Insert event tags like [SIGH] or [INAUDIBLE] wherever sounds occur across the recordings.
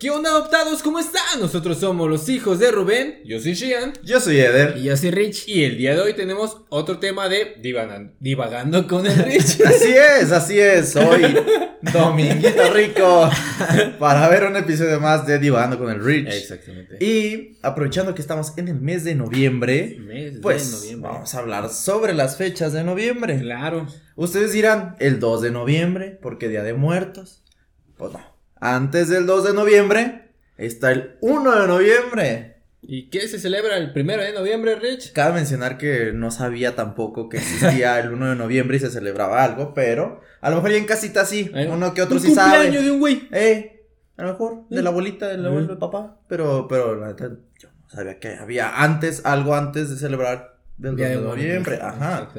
¿Qué onda adoptados? ¿Cómo están? Nosotros somos los hijos de Rubén. Yo soy Shian. Yo soy Eder. Y yo soy Rich. Y el día de hoy tenemos otro tema de divagan- divagando con el Rich. [LAUGHS] Así es, así es. Hoy, [LAUGHS] Dominguito Rico, para ver un episodio más de Divagando con el Rich. Exactamente. Y aprovechando que estamos en el mes de noviembre, Mes de pues noviembre. vamos a hablar sobre las fechas de noviembre. Claro. Ustedes dirán, el 2 de noviembre, porque Día de Muertos. Pues no. Antes del 2 de noviembre está el 1 de noviembre. ¿Y qué se celebra el primero de noviembre, Rich? Cabe mencionar que no sabía tampoco que existía el 1 de noviembre y se celebraba algo, pero a lo mejor ya en casita sí, Eh, uno que otro un sí sabe. cumpleaños de un güey. Eh, a lo mejor de Mm. la abuelita, del abuelo, del papá, pero, pero la neta, yo no sabía que había antes, algo antes de celebrar del 2 Día de de noviembre, ajá.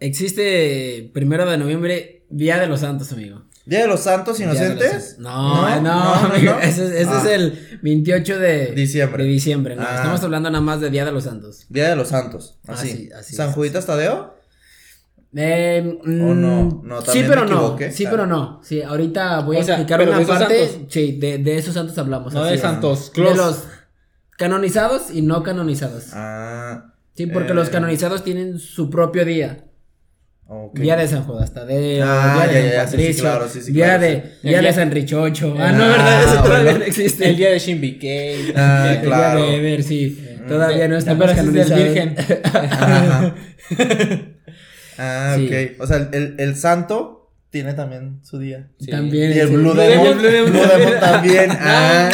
Existe primero de noviembre, Día de los Santos, amigo. Día de los Santos los Inocentes. Santos. No, no, no, amigo, no. Ese, es- ese Ah. es el 28 de Diciembre. De diciembre, no. Ah. Estamos hablando nada más de Día de los Santos. Día de los Santos, así. Así, así ¿San Juditas Tadeo? Eh, ¿O no? mm, No, sí, pero no. Sí, pero no. Sí, ahorita voy a O sea, explicar una parte. santos. Sí, de, de esos santos hablamos. No así de. Santos De los canonizados y no canonizados. Ah, sí, porque eh. los canonizados tienen su propio día. Ok. Día de San Judas Tadeo, Ah, día ya, de ya, San sí, sí, Patricio, claro, sí, sí, día claro, de, sí. día de San Richocho. Ah, Ah, no, ¿verdad? Ese todavía no existe. El día de Shinbi Kei. Ah, El día claro. de Ever, sí. Todavía no está es del. Virgen. [LAUGHS] Ajá. Ah, Sí. ok. O sea, el, el santo tiene también su día. Sí. También. Y el sí. Blue Blue Demon, Blue Demon Blue Demon también. [LAUGHS] No, Ah.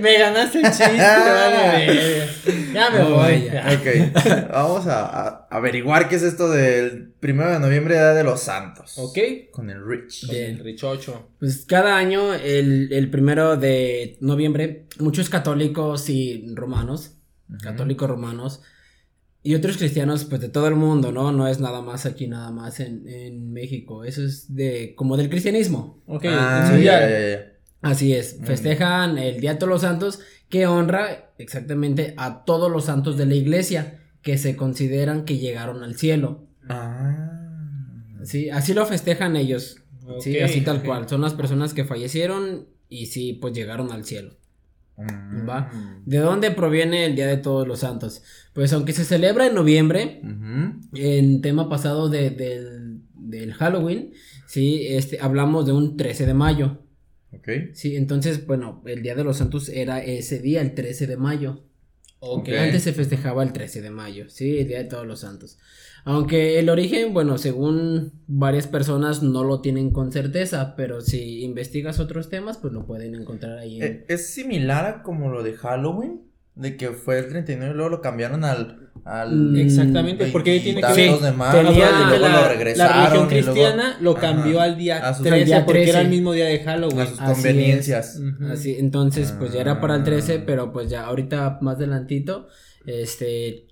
me ganaste el chiste. vale, [LAUGHS] ya me voy. Ok, vamos a, a averiguar qué es esto del primero de noviembre, Día de los Santos. Ok. Con el Rich. Bien. El Richocho. Pues cada año, el, el primero de noviembre, muchos católicos y romanos, católicos romanos, y otros cristianos, pues de todo el mundo, ¿no? No es nada más aquí, nada más en, en México. Eso es de como del cristianismo. Ok. Ah, sí, ya, ya. ya, ya. Así es, Mm. festejan el Día de todos los Santos, que honra exactamente a todos los santos de la iglesia, que se consideran que llegaron al cielo. Ah. Sí, así lo festejan ellos. Sí, así tal cual. Son las personas que fallecieron y sí, pues llegaron al cielo. Mm. Va. ¿De dónde proviene el Día de Todos los Santos? Pues aunque se celebra en noviembre, en tema pasado de- del, del Halloween, sí, este, hablamos de un 13 de mayo. Ok. Sí, entonces, bueno, el Día de los Santos era ese día, el 13 de mayo. Ok. Antes se festejaba el 13 de mayo, sí, el Día de Todos los Santos. Aunque el origen, bueno, según varias personas no lo tienen con certeza, pero si investigas otros temas, pues lo pueden encontrar ahí. en- Eh, ¿Es similar a como lo de Halloween? De que fue el 39 y luego lo cambiaron al. al Mm, Exactamente, porque ahí tiene que ver. veintitantos de marzo, tenía- y luego la, lo la regresaron. religión y luego- cristiana lo Ajá. cambió al día A sus- 13 Al día porque 13. era el mismo día de Halloween. a sus Así conveniencias. Así, entonces, pues ya era para el 13, Ah. pero pues ya ahorita más adelantito, este,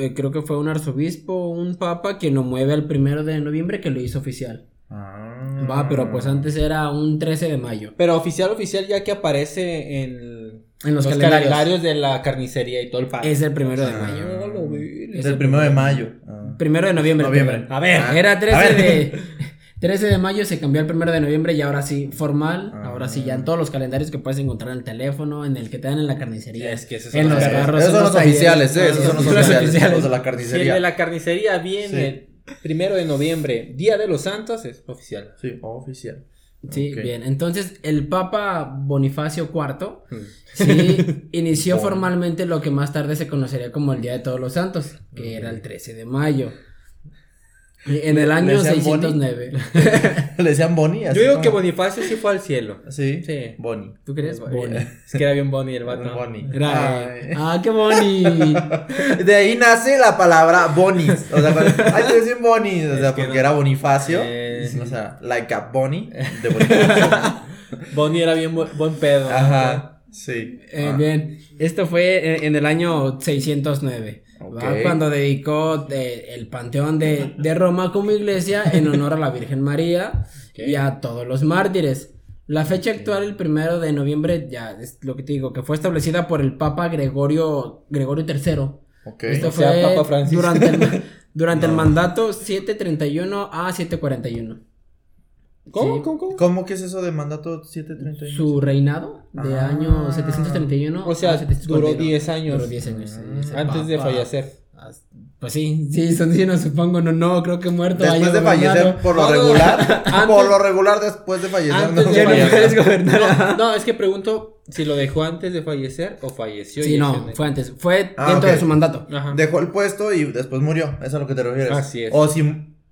eh, creo que fue un arzobispo, un papa, quien lo mueve al primero de noviembre que lo hizo oficial. Ah. Va, pero pues antes era un 13 de mayo. Pero oficial, oficial, ya que aparece en, En los calendarios. de la carnicería y todo el pan. Es el primero de Ah. mayo. No lo vi. Es el primero de mayo. Ah. Primero de noviembre. Noviembre. A ver. Ah. Era 13 A ver. de [LAUGHS] 13 de mayo se cambió al primero de noviembre y ahora sí formal, Ah. ahora sí ya en todos los calendarios que puedes encontrar en el teléfono, en el que te dan en la carnicería, Es que esos son en los los carros. Esos son en los oficiales, eh, esos son los oficiales. oficiales. Los de la Si el carnicería. de la carnicería viene el primero de noviembre, Día de los Santos, es oficial. Sí, oficial. Sí, bien. Entonces, el Papa Bonifacio IV Hmm. sí [LAUGHS] inició formalmente lo que más tarde se conocería como el Día de Todos los Santos, que era el 13 de mayo. En el ¿Le año decían Boni? 609. [LAUGHS] Le decían Bonnie. Yo digo como- que Bonifacio sí fue al cielo. Sí. Sí. Bonnie. ¿Tú crees? Boni. Es que era bien Bonnie el vato. Bonnie. Era- Ay. Ah, qué boni. [LAUGHS] De ahí nace la palabra Bonis. O sea, cuando- ay, te dicen Bonis. O sea, Es que porque no. era Bonifacio. Eh, O sea, like a Bonnie de [LAUGHS] Bonifacio. Bonnie era bien bu- buen pedo. Ajá. Sí. Eh, Ah. Bien, esto fue en, en el año 609, Cuando dedicó eh, el Panteón de, de Roma como iglesia en honor a la Virgen María y a todos los mártires. La fecha actual, el primero de noviembre, ya es lo que te digo, que fue establecida por el Papa Gregorio, Gregorio III. Ok. Esto o sea, fue Papa durante el, [LAUGHS] durante el No. mandato 731 a 741. ¿Cómo? Sí. ¿Cómo? ¿Cómo? ¿Cómo que es eso de mandato 731? Su reinado de Ah. año 731 O sea, a 741. duró 10 años. Duró 10 años. sí, ese Antes de fallecer. Ah, Pues sí, sí, son sí, no supongo, no, no, creo que muerto. Después de fallecer, gobernado. por lo regular, [LAUGHS] antes- por lo regular, después de fallecer, antes no de no fallecer. No, es que pregunto si lo dejó antes de fallecer o falleció. Sí, y no, fue antes. Fue Ah, dentro de su mandato. Ajá. Dejó el puesto y después murió. ¿Es a lo que te refieres? Así es. O si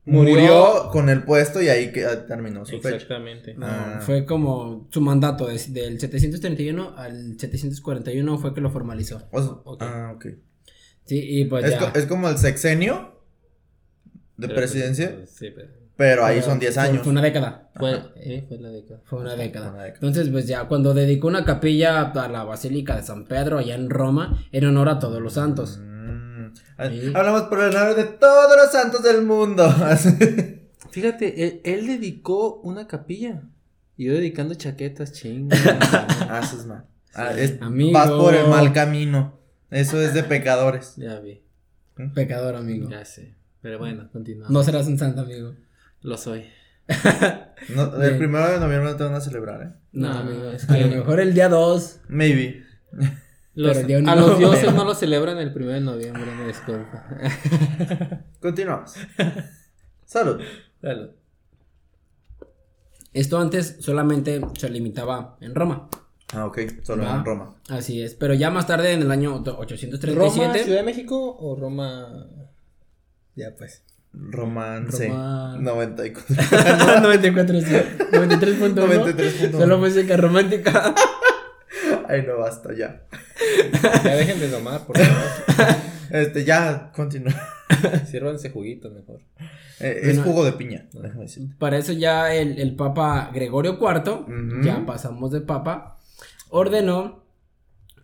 Murió- murió, con el puesto y ahí que, ah, terminó su fecha. Exactamente. No, Ah. fue como su mandato des- del 731 al 741 fue que lo formalizó. O sea, Ok. Ah, ok. Sí, y pues es, ya. co- es como el sexenio de Pero, presidencia, pues, Sí, pero. pero ahí Pero son 10 fue- años. Fue una década. Fue, Ajá. eh, fue la década. Fue una década. Una década. Entonces, pues ya, cuando dedicó una capilla a la Basílica de San Pedro allá en Roma, en honor a todos los santos. Mm. Ah, Sí. Hablamos por el honor de todos los santos del mundo. [LAUGHS] Fíjate, él, él dedicó una capilla. Y yo dedicando chaquetas, chinga. [LAUGHS] Ah, eso es mal. Ah, Sí. es- Amigo. vas por el mal camino. Eso es de pecadores. ya vi, Pecador, amigo. ya sé. Pero bueno, continuamos. No serás un santo, amigo. Lo soy. [LAUGHS] No, el primero de noviembre no te van a celebrar, ¿eh? No, No, amigo. es A lo que- mejor el día 2. Maybe. Los- Pero yo a no. los dioses no lo celebran el 1 de noviembre, me disculpa. [LAUGHS] Continuamos. Salud. Salud. Esto antes solamente se limitaba en Roma. Ah, ok. Solo Va. en Roma. Así es. Pero ya más tarde, en el año ¿Roma, 837. Ciudad de México o Roma? Ya pues. Romance. Roma- 94. 94, sí. 93.1. 93.1. [LAUGHS] [LAUGHS] Solo música romántica. Ay, no basta, ya. [LAUGHS] Ya dejen de tomar, por favor. [LAUGHS] Este, ya, continúa. [LAUGHS] Sírvanse juguito mejor. Eh, es jugo de piña, déjame decirte. Para eso ya el, el Papa Gregorio IV, ya pasamos de Papa, ordenó,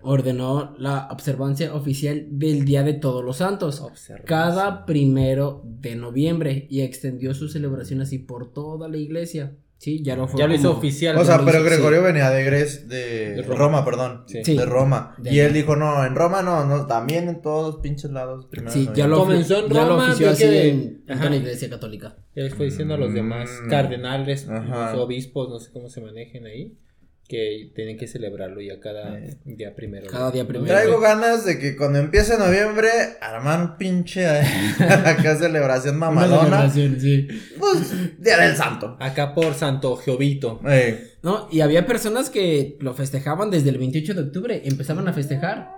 ordenó la observancia oficial del Día de Todos los Santos. Cada primero de noviembre y extendió su celebración así por toda la iglesia. Sí, ya lo fue. Ya lo hizo como- oficial. O sea, pero hizo, Gregorio venía de Gres, de, De Roma. Roma. perdón. Sí. Sí. De Roma. De y él dijo, no, en Roma no, no, también en todos los pinches lados. Primero Sí, ya lo. Comenzó en ya lo Roma, ofició así que- en, la iglesia católica. Ya les fue diciendo a los demás Mm. cardenales, los obispos, no sé cómo se manejen ahí, que tienen que celebrarlo ya cada Eh. día primero. Cada día primero. Traigo ganas de que cuando empiece noviembre, armar un pinche eh, [LAUGHS] acá celebración Una mamalona. celebración, sí. Pues, Día del Santo. Acá por Santo Jovito. Eh, No, y había personas que lo festejaban desde el 28 de octubre, empezaban a festejar.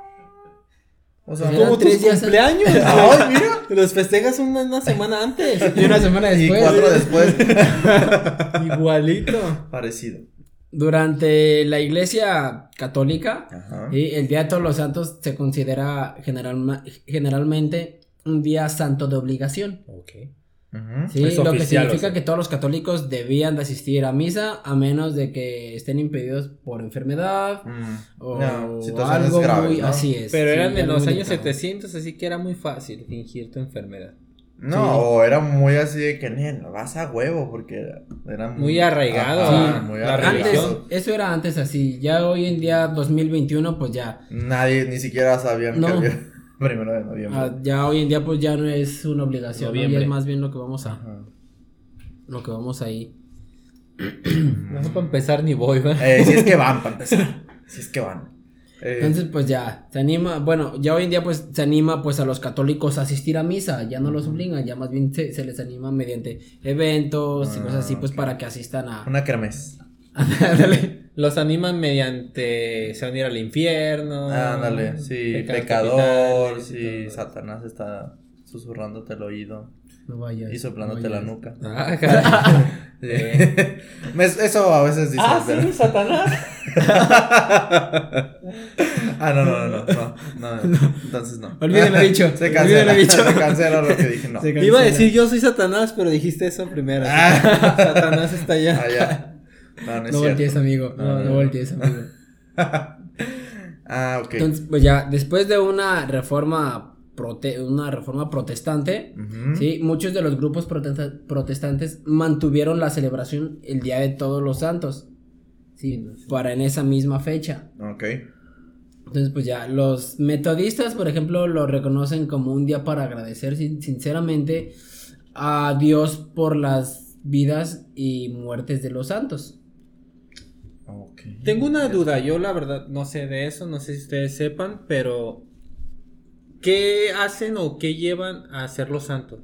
o sea, Como tus tres días cumpleaños. Ay, mira. [LAUGHS] Los festejas una, una semana antes. Y una semana Y después. cuatro después. [LAUGHS] Igualito. Parecido. Durante la iglesia católica. Sí, el Día de Todos los Santos se considera generalma- generalmente un día santo de obligación. Ok. Ujú. Sí, Es lo que significa o sea. que todos los católicos debían de asistir a misa a menos de que estén impedidos por enfermedad Mm. o No, situaciones algo graves, muy ¿no? así es. Pero sí, eran en algo los años delicado. 700, así que era muy fácil fingir tu enfermedad. No, Sí. o era muy así de que, "Nen, vas a huevo, porque era, era Muy arraigado Ajá, a muy la arraigado. Antes, eso era antes así, ya hoy en día 2021 pues ya, Nadie ni siquiera sabían No. que había [LAUGHS] primero de noviembre. ah, ya hoy en día pues ya no es una obligación, ¿no? ya Noviembre. es más bien lo que vamos a, Ajá. lo que vamos ahí. [CLEARS THROAT] No sé para empezar ni voy, ¿va? Eh, si es que van, para [LAUGHS] empezar. Si es que van. Eh, Entonces, pues ya, se anima, bueno, ya hoy en día pues se anima pues a los católicos a asistir a misa, ya no los obligan, ya más bien se, se les anima mediante eventos y cosas así, pues Ah, para que asistan a... una kermés. [LAUGHS] Ándale. Los animan mediante se van a ir al infierno. Ándale, sí, pecador, sí. Satanás está susurrándote el oído No vayas. y soplándote no la nuca. Ah, caray. [LAUGHS] Sí. Es- Eso a veces dicen, ah, pero- sí, Satanás. [LAUGHS] Ah, no, no, no, no, no, no, [LAUGHS] entonces no. Olviden lo dicho, Se olviden cancela, lo dicho. se cancela lo que dije, no. Se Iba a decir yo soy Satanás, pero dijiste eso primero. Ah. Satanás está allá. Ah, ya. No, no es No voltees, amigo, no, no no. voltees, amigo. Ah, ok. Entonces, pues ya, después de una reforma, prote- una reforma protestante. Sí, muchos de los grupos protesta- protestantes mantuvieron la celebración el Día de Todos los Santos. Sí, para en esa misma fecha. Ok. Entonces, pues ya, los metodistas, por ejemplo, lo reconocen como un día para agradecer sin- sinceramente a Dios por las vidas y muertes de los santos. Ok. Tengo una duda, yo la verdad no sé de eso, no sé si ustedes sepan, pero ¿qué hacen o qué llevan a ser los santos?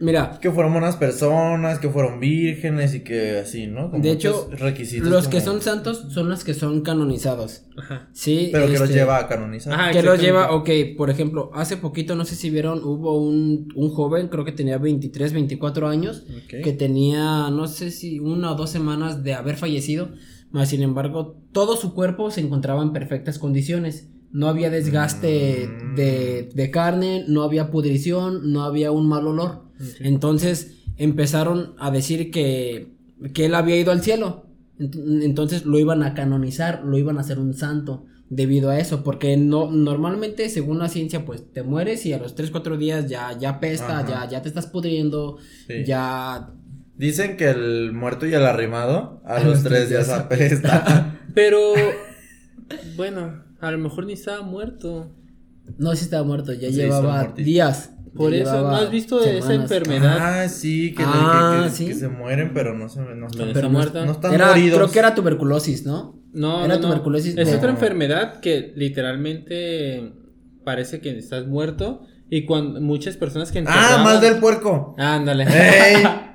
Mira, Que fueron buenas personas, que fueron vírgenes y que así, ¿no? Como De hecho, requisitos los que son santos son los que son canonizados. Ajá. Sí. Pero que los este, lleva a canonizar. Ajá. Que los lleva, ok, por ejemplo, hace poquito, no sé si vieron, hubo un, un joven, creo que tenía 23, 24 años, que tenía, no sé si una o dos semanas de haber fallecido, mas sin embargo, todo su cuerpo se encontraba en perfectas condiciones. No había desgaste de, de carne, no había pudrición, no había un mal olor. Entonces empezaron a decir que, que él había ido al cielo. Ent- Entonces lo iban a canonizar, lo iban a hacer un santo debido a eso, porque no normalmente según la ciencia pues te mueres y a los 3 4 días ya ya pesta, Ajá. ya ya te estás pudriendo, Sí. ya Dicen que el muerto y el arrimado a los tres días apesta. [LAUGHS] Pero, bueno, a lo mejor ni estaba muerto. no si estaba muerto, ya Sí, llevaba días. Por eso, ¿no has visto esa enfermedad? ah, sí, que, Ah, que- que- sí. que se mueren, pero no se no están, Pero no- están Era, moridos. creo que era tuberculosis, ¿no? No, Era no, no. tuberculosis Es otra enfermedad que literalmente parece que estás muerto y cuando muchas personas que Ah, enterraban- mal del puerco. Ándale. ¡Ey! [LAUGHS]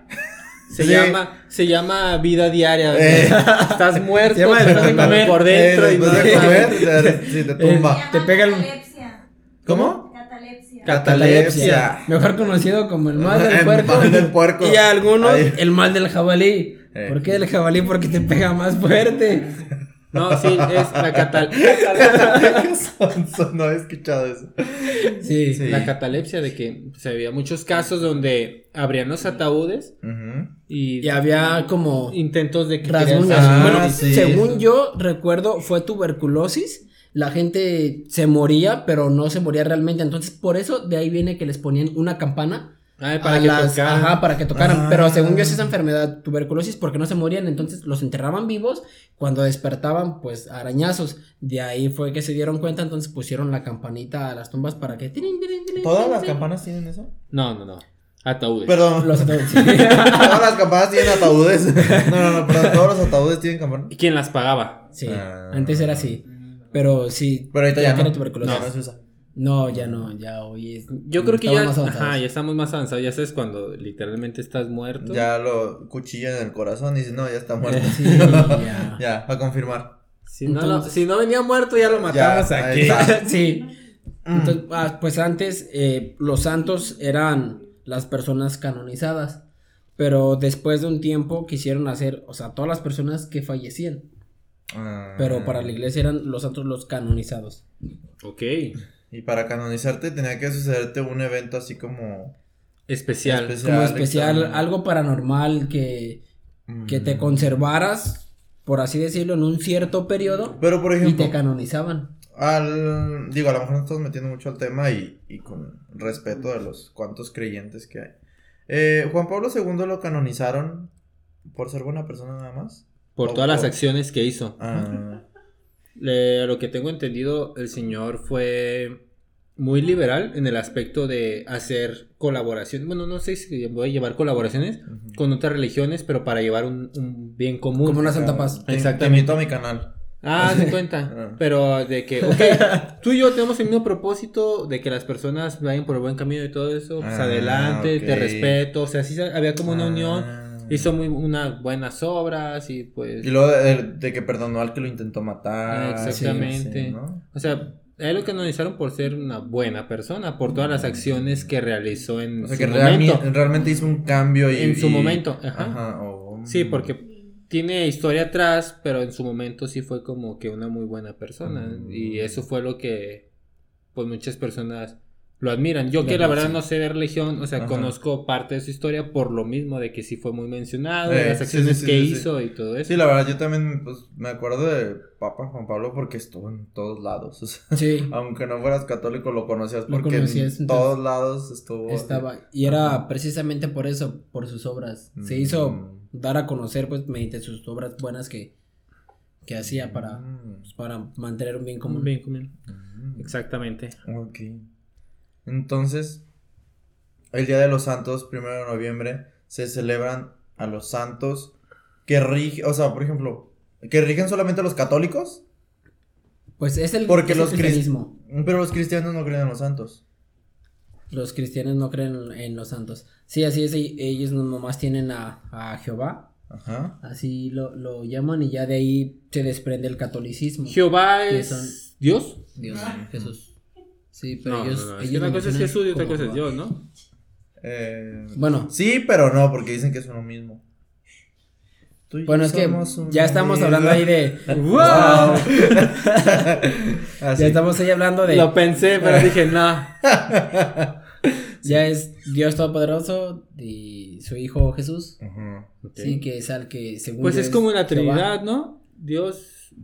Se Sí. llama se llama vida diaria. Eh. [LAUGHS] Estás muerto pero de comer. por dentro Eh, y no de comer, te, sí, te tumba. Te pega el- catalepsia. ¿Cómo? Catalepsia. Catalepsia. Mejor conocido como el mal del El puerco. mal del puerco. Y a algunos Ahí. el mal del jabalí. Eh. ¿Por qué el jabalí? Porque te pega más fuerte. No, sí, es la catal ¿Qué [LAUGHS] sonso? No he escuchado eso. Sí. Sí. la catalepsia de que se había muchos casos donde abrían los ataúdes y, Y había como intentos de que bueno, Ah, sí. según yo recuerdo, fue tuberculosis. La gente se moría, pero no se moría realmente. Entonces, por eso de ahí viene que les ponían una campana. Ay, para que las- tocaran. Ajá, para que tocaran. Ah. Pero según yo es esa enfermedad, tuberculosis, porque no se morían, entonces los enterraban vivos. Cuando despertaban, pues arañazos. De ahí fue que se dieron cuenta, entonces pusieron la campanita a las tumbas para que. ¿Todas las campanas tienen eso? No, no, no. Ataúdes. Perdón. Los ataúdes, sí. [LAUGHS] Todas las campanas tienen ataúdes. No, no, no, perdón. Todos los ataúdes tienen campanas. ¿Y quién las pagaba? Sí, Ah. antes era así. Pero sí. Pero ahorita ya tiene no. tuberculosis. Ya no se usa. No, ya no, ya hoy es. Yo creo que estamos ya, ajá, ya estamos más avanzados. Ya sabes cuando literalmente estás muerto. Ya lo cuchillan en el corazón y dicen, no, ya está muerto. Sí, ya. [LAUGHS] ya, a confirmar. Si, no, lo- si no venía muerto, ya lo matamos Ya, aquí. [LAUGHS] sí. Mm. Entonces, ah, pues antes eh, los santos eran las personas canonizadas. Pero después de un tiempo quisieron hacer, o sea, todas las personas que fallecían. Ah. Pero para la iglesia eran los santos los canonizados. Ok. Y para canonizarte tenía que sucederte un evento así como... Especial. Especial. Como especial, algo paranormal que, que te conservaras, por así decirlo, en un cierto periodo Pero por y ejemplo, te canonizaban. al... Digo, a lo mejor no estamos metiendo mucho al tema y, y con respeto de los cuantos creyentes que hay. Eh, Juan Pablo II lo canonizaron por ser buena persona nada más. Por todas las acciones que hizo. Ah, Le- a lo que tengo entendido, el señor fue muy liberal en el aspecto de hacer colaboraciones. Bueno, no sé si voy a llevar colaboraciones con otras religiones, pero para llevar un, un bien común. Como una santa paz. Te- Te Exactamente. invito a mi canal. Ah, se cuenta. [LAUGHS] Ah. Pero de que, ok, [LAUGHS] tú y yo tenemos el mismo propósito de que las personas vayan por el buen camino y todo eso. Pues Ah, adelante, te respeto. O sea, sí había como una unión. Hizo muy unas buenas obras y pues. Y luego de, de que perdonó al que lo intentó matar. Exactamente. sí, ¿no? O sea, a él lo canonizaron por ser una buena persona, por todas las acciones que realizó en O sea su que momento. realmente, realmente hizo un cambio y, En su y- momento, ajá. Sí, porque tiene historia atrás, pero en su momento sí fue como que una muy buena persona. Mm. Y eso fue lo que, pues muchas personas lo admiran. Yo que Lo la verdad no sé de religión, o sea, Ajá. conozco parte de su historia por lo mismo de que sí fue muy mencionado, Eh, de las acciones sí, sí, que sí, hizo y todo eso. Sí, la verdad, yo también pues, me acuerdo de Papa Juan Pablo porque estuvo en todos lados. o sea, Sí. [LAUGHS] aunque no fueras católico, lo conocías Lo porque conocías, en todos lados estuvo. Estaba, y era precisamente por eso, por sus obras. Se hizo Mm. dar a conocer, pues, mediante sus obras buenas que, que hacía para, Mm, pues, para mantener un bien común. Bien común. mm. Exactamente. Ok. Entonces, el Día de los Santos, primero de noviembre, se celebran a los santos que rigen, o sea, por ejemplo, que rigen solamente a los católicos, Pues es el, Porque es los cris- cristianismo. pero los cristianos no creen en los santos. Los cristianos no creen en, los santos. Sí, así es, y- ellos nomás tienen a, a Jehová, Ajá. así lo, lo llaman y ya de ahí se desprende el catolicismo. Jehová es son- Dios. Dios, Jesús. Sí, pero No, ellos, no, no, una cosa es Jesús y otra cosa es. Dios, ¿no? Eh, Bueno, sí, pero no, porque dicen que es uno mismo. Tú y yo bueno, es que ya estamos hablando ahí de... [LAUGHS] ¡Wow! [LAUGHS] Ya estamos ahí hablando de... Lo pensé, pero dije, no. [LAUGHS] Ya es Dios Todopoderoso y su Hijo Jesús. Sí, que es al que según Pues es como una. Trinidad, ¿no? Dios,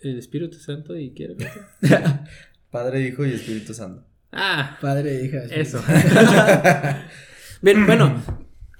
el Espíritu Santo y quiere. Padre, Hijo y Espíritu Santo. Ah, Padre, hija. eso. [LAUGHS] Bien, bueno,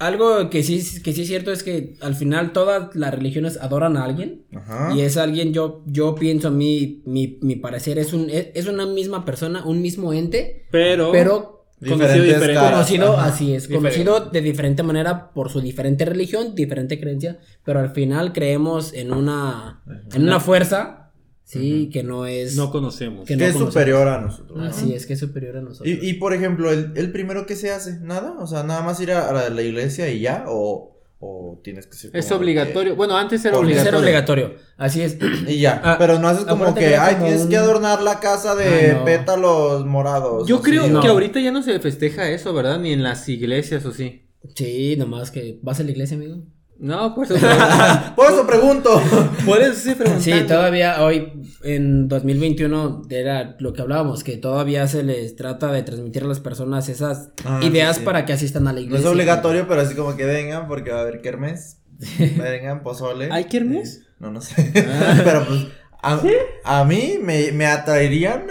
algo que sí, que sí es cierto es que al final todas las religiones adoran a alguien. Ajá. Y es alguien, yo, yo pienso, mi, mi, mi parecer, es, un, es, es una misma persona, un mismo ente, Pero, pero conocido diferente. caras. conocido, Ajá. así es, Diferente. conocido de diferente manera por su diferente religión, diferente creencia, pero al final creemos en una, en una fuerza, sí, que no es... No conocemos. Que es conocemos. superior a nosotros. Así es, que es superior a nosotros. Y, y por ejemplo, el, el primero que se hace, nada, o sea, nada más ir a, a la, iglesia y ya, o, o tienes que ser Es obligatorio. Bueno, antes era Debe ser obligatorio. obligatorio, así es. [CLEARS THROAT] y ya, Ah, pero no haces como que, que era ay, como tienes un- que adornar la casa de Ah, no. pétalos morados. Yo creo sí. no. que ahorita ya no se festeja eso, ¿verdad? Ni en las iglesias o sí. Sí, nomás que vas a la iglesia, amigo. No, por eso. [LAUGHS] Por eso pregunto. por eso estoy preguntando. Sí, todavía hoy en 2021 era lo que hablábamos, que todavía se les trata de transmitir a las personas esas Ah, ideas sí, sí. para que asistan a la No iglesia. es obligatorio, pero así como que vengan porque va a haber kermés. [LAUGHS] Vengan, pozole. ¿Hay kermés? Eh, no, no sé. [LAUGHS] pero pues, a, a mí me, me atraerían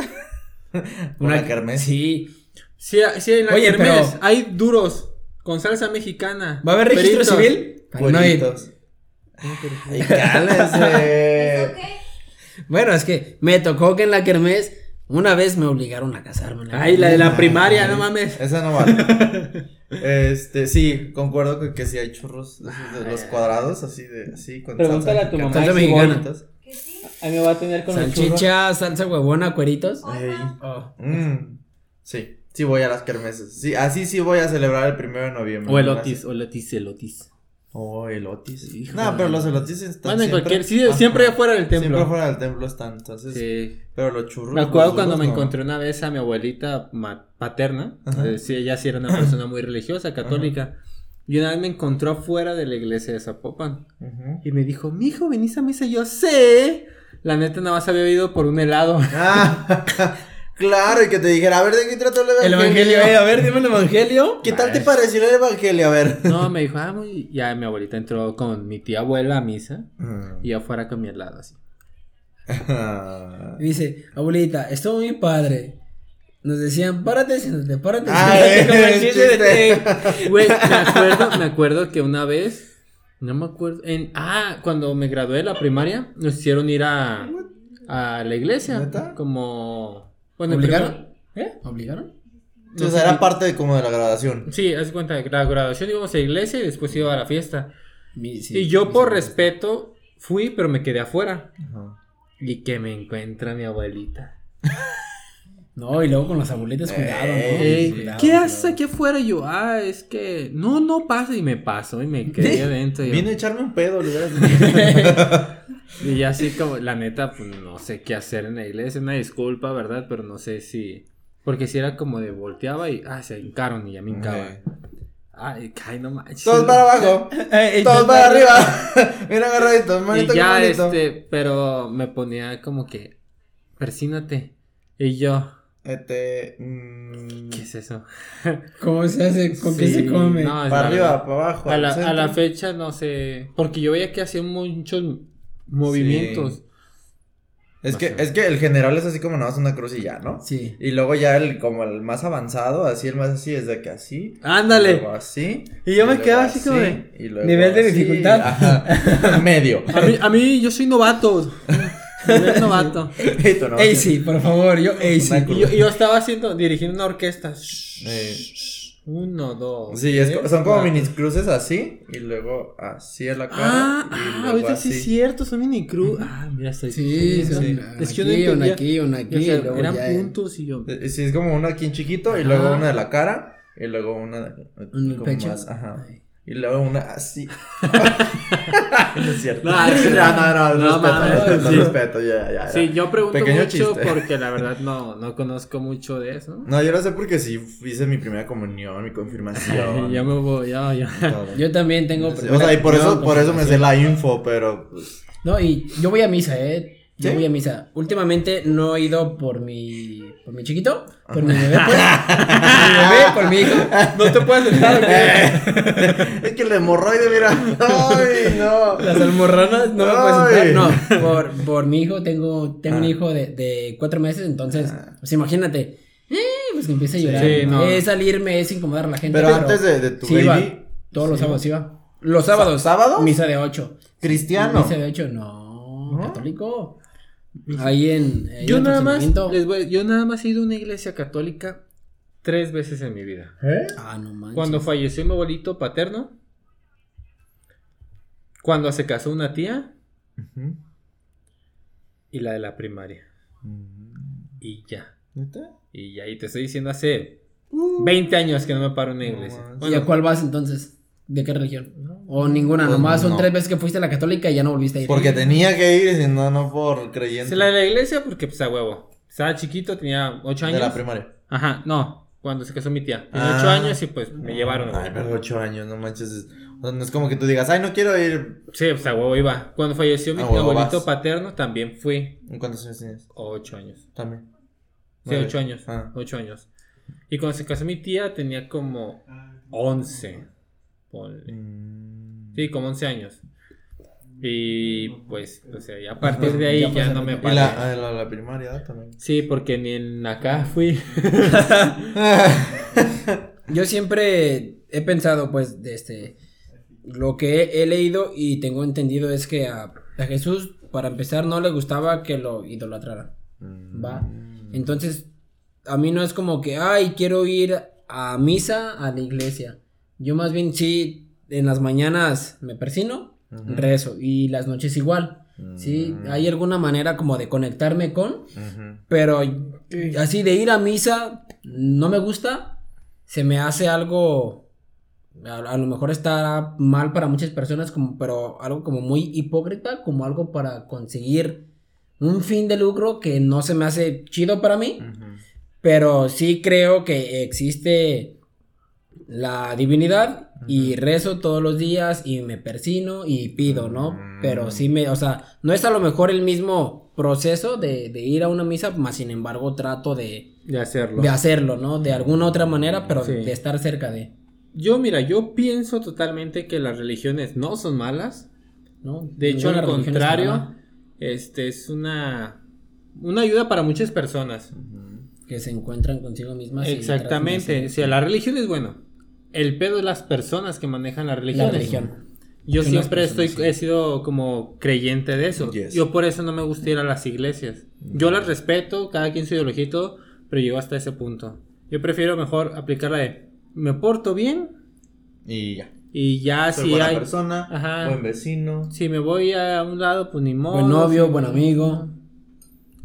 una, kermés. Sí. Sí, sí, en la Oye, kermés pero- hay duros con salsa mexicana. ¿Va a haber registro Peritos. civil? Para no ir. Cueritos. Ay, cállense. ¿Eso qué? Bueno, es que me tocó que en la kermés una vez me obligaron a casarme. la Ay, la de la Ay, primaria, no mames. Esa no vale. Este, sí, concuerdo con que sí hay churros de esos de los cuadrados, así de, así, con Pregúntale salsa a tu mamá. Salsa mexicana. Bonitas. ¿Que sí? Ahí me va a tener con el churro. Salchicha, salsa huevona, cueritos. Oh. Mm, sí, sí voy a las kermeses. Sí, así sí voy a celebrar el primero de noviembre. O el otis, o el otis, el otis. Oh, elotis. Hijo No, pero los elotis están Bueno, en siempre... cualquier. Sí, siempre afuera del templo. Siempre fuera del templo están, entonces... Sí. Pero los churros... Me acuerdo los cuando me no. encontré una vez a mi abuelita paterna. Ajá. eh, sí, ella sí era una persona muy religiosa, católica. Y una vez me encontró afuera de la iglesia de Zapopan. Y me dijo, mi hijo, ¿venís a misa? Y yo, sé. La neta nada más había ido por un helado. Ah, [LAUGHS] claro, y que te dijera, a ver, ¿de qué trata el El evangelio? evangelio, eh, a ver, dime el evangelio. ¿Qué tal te pareció el evangelio? A ver. No, me dijo, ah, muy... Ya mi abuelita entró con mi tía abuela a misa. Y yo afuera con mi helado, así. [LAUGHS] Y dice, abuelita, estuvo muy padre. Nos decían, párate, siéntate, párate, Ah, siéntate", [LAUGHS] como el el chiste de- chiste. Güey, me [LAUGHS] acuerdo, me acuerdo que una vez, no me acuerdo, en, ah, cuando me gradué de la primaria, nos hicieron ir a, a la iglesia, ¿Neta? como, bueno, ¿Obligaron? primero- ¿eh? ¿Obligaron? Entonces No sé, era parte de como de la graduación. Sí, haz cuenta, de la graduación íbamos a la iglesia y después iba a la fiesta. Mi- sí, y yo por sí. respeto fui, pero me quedé afuera. Ajá. Y que me encuentra mi abuelita. [LAUGHS] No, y luego con las abuelitas, cuidado, ¿no? Ey, Cuidado, ¿Qué cuidado. haces aquí afuera? Y yo, ah, es que no, no pasa. Y me paso y me quedé [LAUGHS] adentro. yo- Vine a echarme un pedo, le. [LAUGHS] [LAUGHS] Y ya así como, la neta, pues no sé qué hacer en la iglesia, una disculpa, ¿verdad? Pero no sé si... Porque si era como de volteaba y, ah, se hincaron y ya me hincaba. Eh. Ay, ay, no manches. Todos para abajo. [LAUGHS] Ey, Todos para arriba. Bien [LAUGHS] agarraditos, Y manito ya, con manito. este, pero me ponía como que, persínate. Y yo, Este. mm, ¿qué es eso? ¿Cómo se hace? ¿Con qué se come? no, es para arriba, para abajo. A la, a la fecha no sé, porque yo veía que hacía muchos movimientos. Es que, es que el general es así como nada más una cruz y ya, ¿no? Sí. Y luego ya el, como el más avanzado, así el más así, es de que así. Ándale. Luego así. Y yo me quedaba así como de- y luego Nivel de así, dificultad. ajá, [LAUGHS] Medio. A mí, a mí, yo soy novato. Nivel novato. [LAUGHS] Y no. Ey, sí, por favor, yo, ey, sí. Una Y yo, y yo estaba haciendo, dirigiendo una orquesta. Eh, Uno, dos. Sí, es tres, co- son como mini cruces así y luego así en la cara. Ah, y ah, luego ahorita así. sí es cierto, son mini cruz. Ah, mira, estoy. Sí, aquí, Es que yo no una aquí, una aquí, O sea, y luego eran ya puntos y yo. Eh, Sí, es como una aquí en chiquito y luego una de la cara y luego una de- como pecho. más, ajá. Ay. Y luego una así. [LAUGHS] [LAUGHS] no es cierto. No, no, no, no, respeto, mames, respeto, sí. respeto, ya, ya, ya. Sí, yo pregunto Pequeño mucho chiste. porque la verdad no, no conozco mucho de eso. No, yo lo sé porque sí hice mi primera comunión, mi confirmación. [LAUGHS] ya me voy, ya, ya. todo. Yo también tengo. o sea, y por eso, por eso me sé la info, pero pues, No, y yo voy a misa, ¿eh? Yo ¿Sí? voy a misa. Últimamente no he ido por mi. por mi chiquito, por mi bebé, pues. por [LAUGHS] mi bebé, por mi hijo. No te puedes sentar, [LAUGHS] es que el hemorroide, mira. Ay, no. Las almorranas no me puedes Ay. sentar. No, por, por mi hijo tengo, tengo un Ah. hijo de, de cuatro meses, entonces, Ah. pues imagínate. Eh, pues que empiece a llorar. Sí, no. Es salirme, es incomodar a la gente. Pero antes de, de tu sí iba. Todos los sábados iba. Los sábados. ¿Sábados? Misa de ocho. cristiano. Misa de ocho, no. ¿No? Católico. Ahí en. ahí Yo en nada más, Fraccionamiento. les voy- yo nada más he ido a una iglesia católica tres veces en mi vida. ¿Eh? Ah, no manches. Cuando falleció mi abuelito paterno, cuando se casó una tía y la de la primaria. Mm, Y ya. ¿Neta? Y ya, y te estoy diciendo hace 20 años que no me paro en una No iglesia. manches. ¿Y a cuál vas entonces? ¿De qué religión? O ninguna, Pues nomás son tres veces que fuiste a la católica y ya no volviste a ir. Porque tenía que ir, si no, no por creyente. se la de la iglesia porque pues a huevo. Estaba chiquito, tenía 8 De años. la primaria. Ajá, no, cuando se casó mi tía. Tenía Ah. 8 años y pues me llevaron. Ay, pero ocho años, no manches. es- o sea, no es como que tú digas, ay, no quiero ir. Sí, pues a huevo iba. Cuando falleció mi huevo abuelito vas. paterno también fui ¿En ¿Cuántos años tienes? 8 años. También. Sí. 8 años. Ah. 8 años. Y cuando se casó mi tía tenía como 11. Ponle. Mm. Sí, como 11 años. Y pues, o sea, ya a partir de ahí Ya no me Y paré. la, ah, la, la primaria ah, también. Sí, porque ni en acá fui. [LAUGHS] Yo siempre he pensado, pues, de este. Lo que he, he leído y tengo entendido es que a, a Jesús, para empezar, no le gustaba que lo idolatraran. Va. Mm. Entonces, a mí no es como que, ay, quiero ir a misa a la iglesia. Yo más bien sí, en las mañanas me persino, rezo, y las noches igual. Sí, Mm. hay alguna manera como de conectarme con, pero así de ir a misa no me gusta, se me hace algo, a, a lo mejor está mal para muchas personas, como, pero algo como muy hipócrita, como algo para conseguir un fin de lucro que no se me hace chido para mí, pero sí creo que existe la divinidad y rezo todos los días y me persino y pido, ¿no? Pero sí me, o sea, no es a lo mejor el mismo proceso de, de ir a una misa, más sin embargo trato de, De hacerlo. de hacerlo, ¿no? De alguna otra manera, pero Sí. de estar cerca de, Yo, mira, yo pienso totalmente que las religiones no son malas. ¿no? De hecho, al religión es contrario, este es una, una ayuda para muchas personas. que se encuentran consigo mismas. Exactamente. de O sea, la religión es bueno. El pedo es las personas que manejan la hacer religión. La religión. Yo las siempre estoy, sí. he sido como creyente de eso. Yes. Yo por eso no me gusta ir a las iglesias. Yo las respeto, cada quien su ideología y todo, pero llego hasta ese punto. Yo prefiero mejor aplicar la de me porto bien Y ya. y ya Soy si buena hay persona, Ajá. buen vecino. si me voy a un lado pues ni modo. Buen novio, si- buen amigo.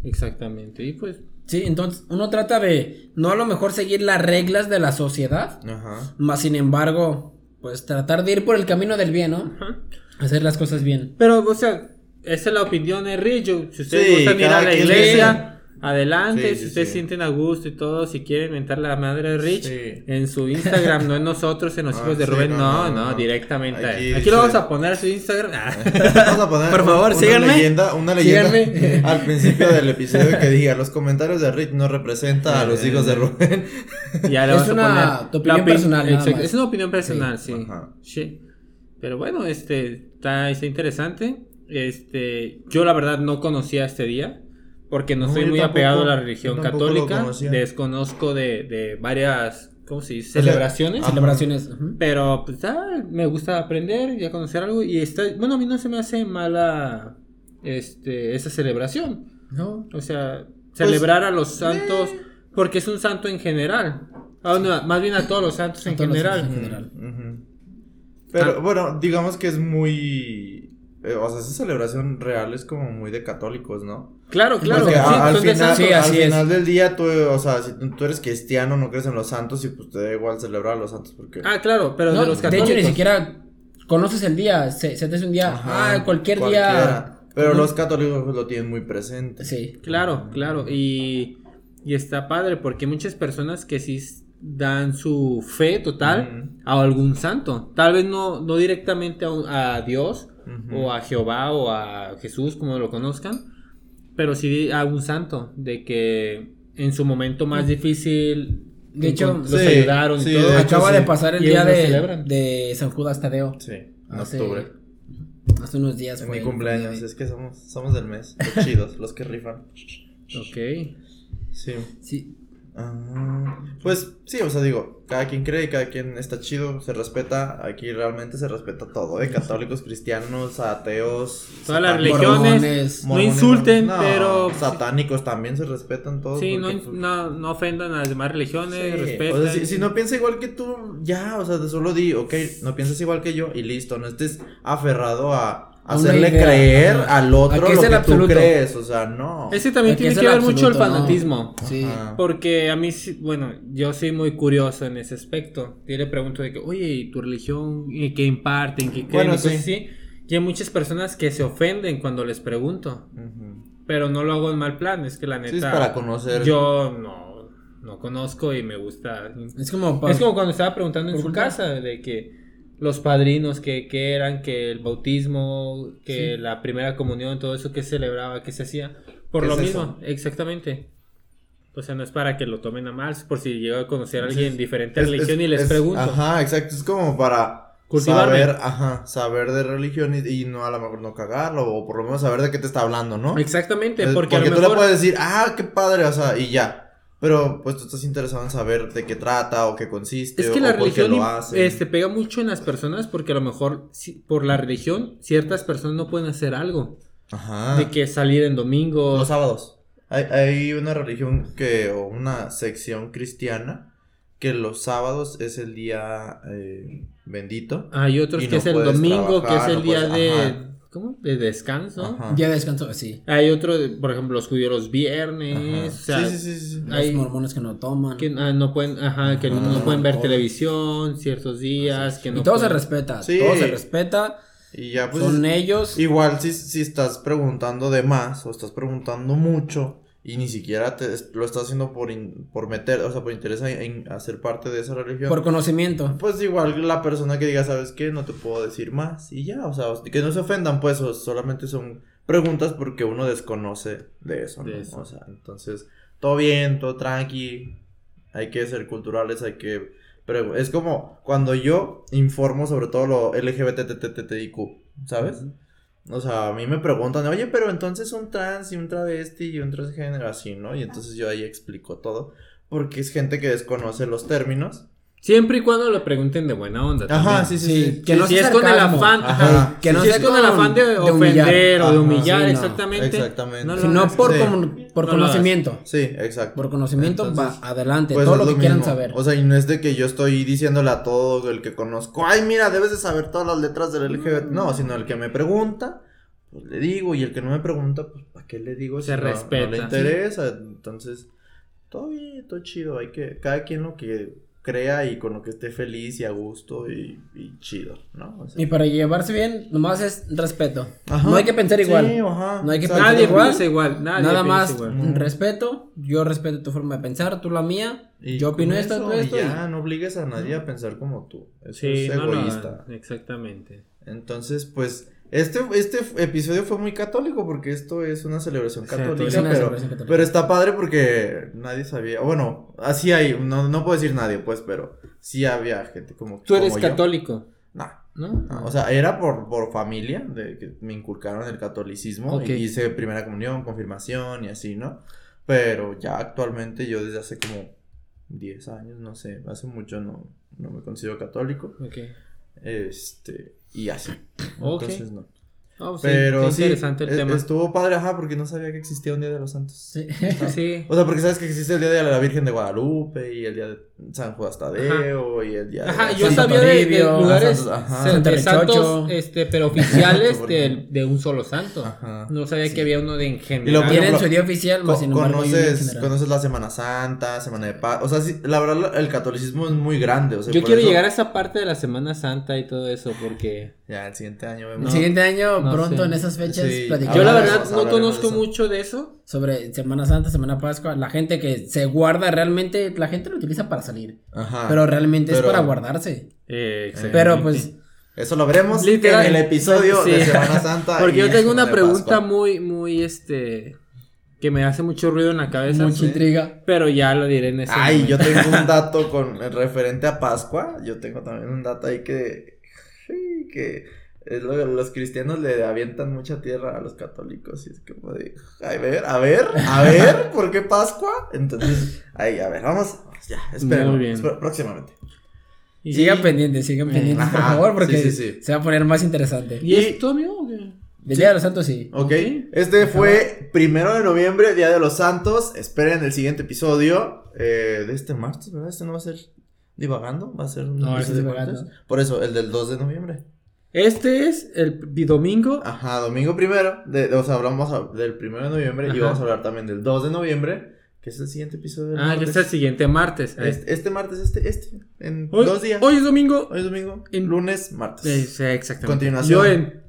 Exactamente. Y pues Sí, entonces uno trata de no a lo mejor seguir las reglas de la sociedad, Ajá. más sin embargo, pues tratar de ir por el camino del bien, ¿no? ajá. Hacer las cosas bien. Pero, o sea, esa es la opinión de Richo. Si ustedes Sí, gustan ir a la quien iglesia, adelante. Sí, si sí, ustedes sí. sienten a gusto y todo, si quieren mentar la madre de Rich Sí. en su Instagram, no en nosotros, en los [LAUGHS] Ah, hijos de sí, Rubén, no, no, no, no, no. directamente. a él. Aquí Aquí, lo vamos a poner su Instagram. Ah. [LAUGHS] Vamos a poner Por favor, una síganme. leyenda, una leyenda Síganme. [LAUGHS] al principio del episodio que diga los comentarios de Rick no representa a los hijos de Rubén. Ya le Es vamos a una- poner tu opinión opi- personal. Es una opinión personal, sí. Ajá. Sí. Pero bueno, este está, está interesante. Este, yo la verdad no conocía este día porque no, No, soy muy tampoco, apegado a la religión católica. Desconozco de, de varias, ¿cómo se dice? sea, Celebraciones. Ajá. Celebraciones. Pero pues ah, me gusta aprender y a conocer algo y está, bueno, a mí no se me hace mala este esa celebración. No. O sea, Pues, celebrar a los santos Porque es un santo en general. Ah, no, más bien a todos los santos A en general. en. Pero Ah. bueno, digamos que es muy. Eh, o sea, esa celebración real es como muy de católicos, ¿no? Claro, claro. Porque sí, a- al, de final, santos. Sí, así al es. final del día, tú, o sea, si tú tú eres cristiano, no crees en los santos y pues te da igual celebrar a los santos porque. Ah, claro, pero No, de los de católicos. hecho, ni siquiera conoces el día. Se, se te hace un día. Ajá, ah, cualquier cualquiera. día. Pero los católicos pues, lo tienen muy presente. Sí. Claro, claro. Y, y está padre porque hay muchas personas que sí dan su fe total a algún santo. Tal vez no, no directamente a, un- a Dios O a Jehová o a Jesús, como lo conozcan, pero sí a un santo, de que en su momento más difícil De hecho, los sí, ayudaron sí, y todo. de hecho, Acaba sí. de pasar el día de, de San Judas Tadeo. Sí, en Hace- octubre. Hace unos días fue. mi cumpleaños, es que somos, somos del mes, los chidos, los que rifan. Ok. Sí. Sí. Ah, pues sí, o sea, digo, cada quien cree y cada quien está chido, se respeta, aquí realmente se respeta todo, ¿eh? Católicos, cristianos, ateos, Todas las religiones. Mormones. No insulten, no, pero- Satánicos también se respetan todos. Sí, no, pues, no, no ofendan a las demás religiones, sí, respeten. o sea, si, si no piensa igual que tú, ya, o sea, solo di, ok, no piensas igual que yo y listo, no estés aferrado a hacerle idea, creer ajá. al otro que lo que absoluto. tú crees, o sea, no. Ese también tiene que ver mucho el absoluto, ¿no? fanatismo. Sí. Ajá. Porque a mí, bueno, yo soy muy curioso en ese aspecto. Yo le pregunto de que, oye, ¿y tu religión? ¿Y qué imparten? ¿Qué creen? Bueno, y sí. así. Y hay muchas personas que se ofenden cuando les pregunto. Ujú. Pero no lo hago en mal plan, es que la neta. Sí, es para conocer. Yo no, no conozco y me gusta. Es como. pa- Es como cuando estaba preguntando en su culpa. casa de que los padrinos, que, que eran, que el bautismo, que Sí. la primera comunión, todo eso que celebraba, que se hacía. Por ¿Qué lo es mismo, eso? exactamente. O sea, no es para que lo tomen a mal, por si llego a conocer a alguien es- diferente es- religión es- y les es- pregunto. Ajá, exacto. Es como para Cultivarme. saber, ajá, saber de religión y, y no a lo mejor no cagarlo, o por lo menos saber de qué te está hablando, ¿no? Exactamente, Eh, porque, a lo tú le puedes decir, ah, qué padre, o sea, y ya. Pero pues tú estás interesado en saber de qué trata o qué consiste. Es que o la por qué religión lo hacen. este, pega mucho en las personas porque a lo mejor si- por la religión ciertas personas no pueden hacer algo. Ajá. De que salir en domingos. Los sábados. Hay, hay una religión que, o una sección cristiana, que los sábados es el día eh, bendito. Hay otros Y que no es el domingo, que es trabajar, el no día puedes- de... ajá. ¿Cómo? De descanso. Ajá. Día de descanso, sí. Hay otro, de- por ejemplo, los judíos los viernes. Ajá. O sea, sí, sí, sí, sí. Los Hay- mormones que no toman. que ah, no pueden, ajá, que Ajá. no pueden ver Todo. televisión ciertos días, que no y todo se respeta. Sí. Todo se respeta. Y ya pues... Son ellos. Igual si, si estás preguntando de más o estás preguntando mucho y ni siquiera te, lo estás haciendo por, in- por meter, o sea, por interés en, hacer parte de esa religión. Por conocimiento. Pues igual la persona que diga, ¿sabes qué? No te puedo decir más y ya, o sea, que no se ofendan, pues, solamente son preguntas porque uno desconoce de eso, ¿no? De eso. O sea, entonces, todo bien, todo tranqui, hay que ser culturales, hay que... Pero es como cuando yo informo sobre todo lo LGBTTTIQ, ¿sabes? O sea, a mí me preguntan, oye, pero entonces un trans y un travesti y un transgénero así, ¿no? Y entonces yo ahí explico todo, porque es gente que desconoce los términos. Siempre y cuando lo pregunten de buena onda. Ajá, también. sí, sí, sí. Que no si sea es con el afán, Ajá. ajá, Que no si sea es con el afán de, de ofender humillar. o de Ajá, humillar, sí, no. exactamente. Exactamente. No Sino hagas. por, Sí. por No conocimiento. Sí, exacto. Por conocimiento Entonces, va adelante. Pues todo lo que mismo. quieran saber. O sea, y no es de que yo estoy diciéndole a todo el que conozco, ay, mira, debes de saber todas las letras del LGBT. No, sino el que me pregunta, pues le digo, y el que no me pregunta, pues, ¿para qué le digo? Se si no- no, respeta. le interesa. Entonces, todo bien, todo chido. Hay que, cada quien lo que crea y con lo que esté feliz y a gusto y, y chido, ¿no? O sea, Y para llevarse bien, nomás es respeto. Ajá. No hay que pensar igual. Sí, ajá, No hay que exacto. Nadie igual. piensa igual. Nadie Nada más igual. Respeto. Yo respeto tu forma de pensar, tú la mía. Y yo opino esto, eso, tú esto. y y- ya, no obligues a nadie a pensar como tú. Eso Sí, es no egoísta. Exactamente. Entonces, pues, este, este episodio fue muy católico porque esto es una celebración Sí, católica, es una pero, celebración católica. pero está padre porque nadie sabía, bueno, así hay, no, no puedo decir nadie, pues, pero sí había gente como Tú eres como yo. católico, No, ¿no? o sea, era por, por familia, de que me inculcaron el catolicismo, Ok. y hice primera comunión, confirmación y así, ¿no? Pero ya actualmente yo desde hace como 10 años, no sé, hace mucho no, no me considero católico. Ok. Este, y así. Ok. Entonces no. Oh, sí, Pero sí, interesante el e- tema. estuvo padre, ajá, porque no sabía que existía un Día de los Santos. Sí. [LAUGHS] Sí. O sea, porque sabes que existe el Día de la Virgen de Guadalupe y el Día de San Juan Tadeo y el Día de... Ajá, yo Santo sabía de, de lugares Ajá, Santo- de Santo santos, este, pero oficiales [LAUGHS] Por de, de un solo santo. Ajá. No sabía Sí. que había uno de en general. Y lo- Tienen ejemplo, su día oficial, Co- sin embargo conoces, conoces la Semana Santa, Semana de Paz. O sea, sí, la verdad, el catolicismo es muy grande. O sea, Yo quiero eso- llegar a esa parte de la Semana Santa y todo eso porque Ya, el siguiente año El vemos. siguiente año, no pronto sé. en esas fechas, Sí. platicamos yo la verdad no conozco mucho de eso. sobre Semana Santa, Semana Pascua. La gente que se guarda realmente, la gente lo utiliza para salir. Ajá. Pero realmente es para guardarse. Eh, Pero pues, Eso lo veremos Literal. en el episodio de. Semana Santa. [LAUGHS] Porque y yo tengo una pregunta Pascua. muy, muy, este, que me hace mucho ruido en la cabeza. mucha sí, intriga. Pero ya lo diré en ese Ay, momento. yo tengo un dato [LAUGHS] con referente a Pascua. Yo tengo también un dato ahí que. que los cristianos le avientan mucha tierra a los católicos. Y es como de. A ver, a ver, a [LAUGHS] ver, ¿por qué Pascua? Entonces, ahí, a ver, vamos. Ya, esperen. Muy bien. próximamente. Y- Sigan pendientes, sigan pendientes, por favor, porque sí, sí, sí. se va a poner más interesante. ¿Y esto, amigo? o qué? Del Día de los Santos, sí. Ok, Ok. este fue primero de noviembre, Día de los Santos. Esperen el siguiente episodio eh, de este martes, ¿verdad? Este no va a ser divagando, va a ser un No, episodio este es divagando. martes. Por eso, el del 2 de noviembre. Este es el domingo. Ajá, domingo primero, de, o sea, hablamos a- del primero de noviembre y vamos a hablar también del 2 de noviembre, que es el siguiente episodio del Ah, que martes. es el siguiente martes. Eh, Este, este martes, este, este, en Hoy, dos días. Hoy es domingo. Hoy es domingo, En- lunes, martes. Eh, sí, exactamente. Continuación. Yo en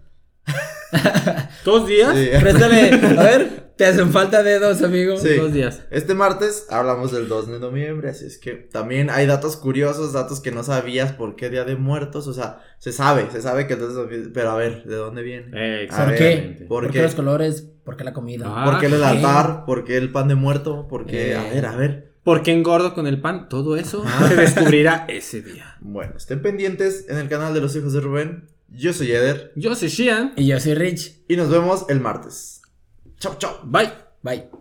[LAUGHS] [LAUGHS] dos días. Sí. Préstale, a [LAUGHS] ver, te hacen falta dedos, amigo. Sí. Dos días. Este martes hablamos del 2 de noviembre, así es que también hay datos curiosos, datos que no sabías por qué Día de Muertos, o sea, se sabe, se sabe que el 2 de noviembre, pero a ver, ¿de dónde viene? Eh, A ¿Por qué? ¿por ¿Por qué? qué los colores? ¿Por qué la comida? Ah, ¿Por qué el altar? ¿Por qué el pan de muerto? ¿Por qué? A Eh. ver, a ver. ¿Por qué engordo con el pan? Todo eso Ah. se descubrirá ese día. Bueno, estén pendientes en el canal de los hijos de Rubén. Yo soy Eder Yo soy Shian. Y yo soy Rich. y nos vemos el martes. Chau, chau. Bye. Bye.